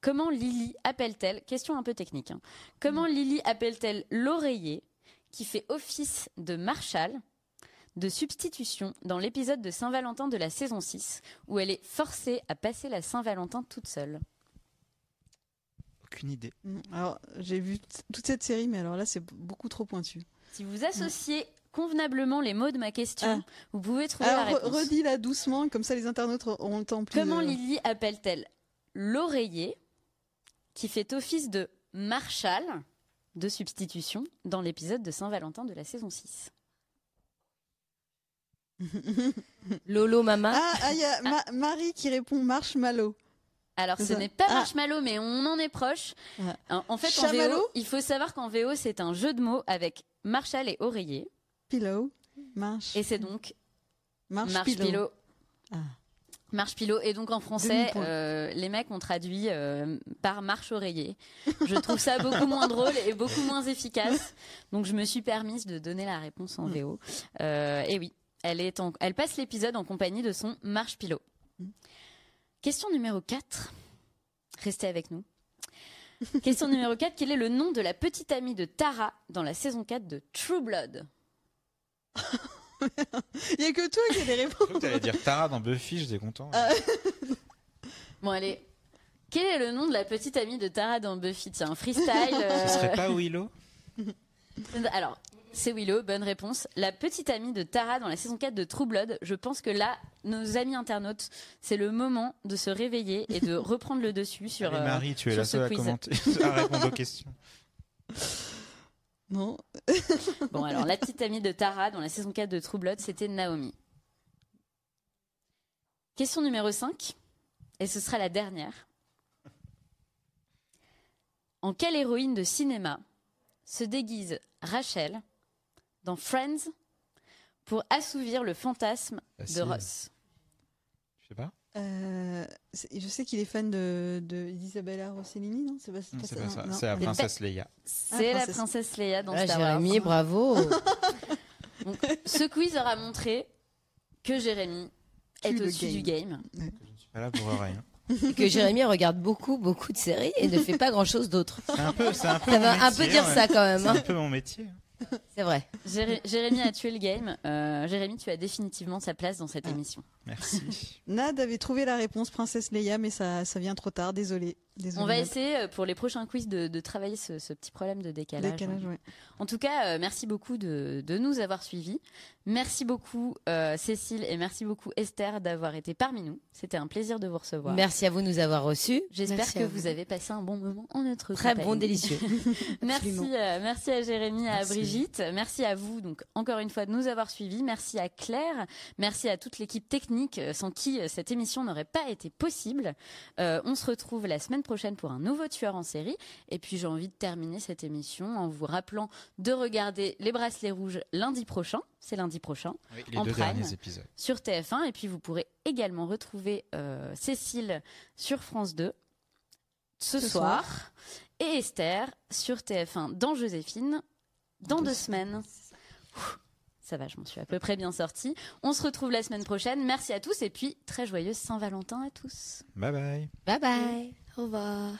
Speaker 1: Comment Lily appelle-t-elle, question un peu technique, hein. comment Lily appelle-t-elle l'oreiller qui fait office de Marshall de substitution dans l'épisode de Saint-Valentin de la saison 6, où elle est forcée à passer la Saint-Valentin toute seule
Speaker 3: Aucune idée.
Speaker 5: Mm, alors, j'ai vu toute cette série, mais alors là, c'est beaucoup trop pointu.
Speaker 1: Si vous associez convenablement les mots de ma question, ah. vous pouvez trouver la réponse.
Speaker 5: Redis-la doucement, comme ça les internautes auront le temps plus.
Speaker 1: Comment Lily appelle-t-elle l'oreiller qui fait office de Marshall de substitution dans l'épisode de Saint-Valentin de la saison 6
Speaker 2: Lolo Mama.
Speaker 5: Ah, il ah, y a Marie qui répond Marshmallow.
Speaker 1: Alors ce n'est pas ah. marshmallow, mais on en est proche. Ah. En fait, en VO, il faut savoir qu'en VO, c'est un jeu de mots avec Marshall et oreiller.
Speaker 5: Pillow. Marche.
Speaker 1: Et c'est donc Marche, pillow. Marche pillow. Et donc en français, euh, les mecs ont traduit euh, par marche oreiller. Je trouve ça beaucoup moins drôle et beaucoup moins efficace. Donc je me suis permise de donner la réponse en. VO. Euh, et oui, elle, est elle passe l'épisode en compagnie de son marche-pilot. Question numéro 4. Restez avec nous. Question numéro 4. Quel est le nom de la petite amie de Tara dans la saison 4 de True Blood?
Speaker 5: Il n'y a que toi qui as des réponses.
Speaker 3: Tu allais dire Tara dans Buffy, j'étais content. Ah.
Speaker 1: bon, allez. Quel est le nom de la petite amie de Tara dans Buffy? Tiens, freestyle.
Speaker 3: Ce serait pas Willow?
Speaker 1: Alors, c'est Willow, bonne réponse. La petite amie de Tara dans la saison 4 de True Blood. Je pense que là, nos amis internautes, c'est le moment de se réveiller et de reprendre le dessus sur.
Speaker 3: Allez, Marie, tu es la seule à commenter, à répondre aux questions.
Speaker 5: Non.
Speaker 1: bon, alors, la petite amie de Tara dans la saison 4 de True Blood, c'était Naomi. Question numéro 5, et ce sera la dernière. En quelle héroïne de cinéma se déguise Rachel dans Friends pour assouvir le fantasme de Ross
Speaker 3: Je sais pas.
Speaker 5: Euh, je sais qu'il est fan de, de Isabella Rossellini, non?
Speaker 3: C'est pas, ça. C'est la princesse Leia.
Speaker 1: C'est la princesse Leia dans ah, Star
Speaker 2: Wars. Jérémy, bravo.
Speaker 1: ce quiz aura montré que Jérémy est au-dessus du game.
Speaker 3: Je ne suis pas là pour rien.
Speaker 2: que Jérémy regarde beaucoup, beaucoup de séries et ne fait pas grand-chose d'autre.
Speaker 3: C'est un peu, un peu.
Speaker 2: Ça va un peu dire ça quand même.
Speaker 3: C'est un hein. peu mon métier.
Speaker 2: C'est vrai.
Speaker 1: Jérémy a tué le game? Euh, Jérémy, tu as définitivement sa place dans cette ah. émission.
Speaker 3: Merci.
Speaker 5: Nad avait trouvé la réponse Princesse Leia, mais ça, ça vient trop tard. Désolé.
Speaker 1: On va essayer euh, pour les prochains quiz de, travailler ce, petit problème de décalage. En tout cas, euh, merci beaucoup de, nous avoir suivis. Merci beaucoup Cécile et merci beaucoup Esther d'avoir été parmi nous. C'était un plaisir de vous recevoir.
Speaker 2: Merci à vous de nous avoir reçus.
Speaker 1: J'espère que vous. avez passé un bon moment en notre
Speaker 2: Très bon, délicieux.
Speaker 1: merci, merci à Jérémy, à Brigitte. Merci à vous donc encore une fois de nous avoir suivis. Merci à Claire. Merci à toute l'équipe technique sans qui cette émission n'aurait pas été possible. on se retrouve la semaine prochaine pour un nouveau tueur en série. Et puis j'ai envie de terminer cette émission en vous rappelant de regarder Les Bracelets Rouges lundi prochain. C'est lundi prochain.
Speaker 3: en prime,
Speaker 1: Sur TF1. Et puis vous pourrez également retrouver euh, Cécile sur France 2 ce, soir. Et Esther sur TF1 dans Joséphine dans deux, semaines. Ça va, je m'en suis à peu près bien sortie. On se retrouve la semaine prochaine. Merci à tous et puis très joyeuse Saint-Valentin à tous.
Speaker 3: Bye bye.
Speaker 2: Bye bye.
Speaker 4: Au revoir.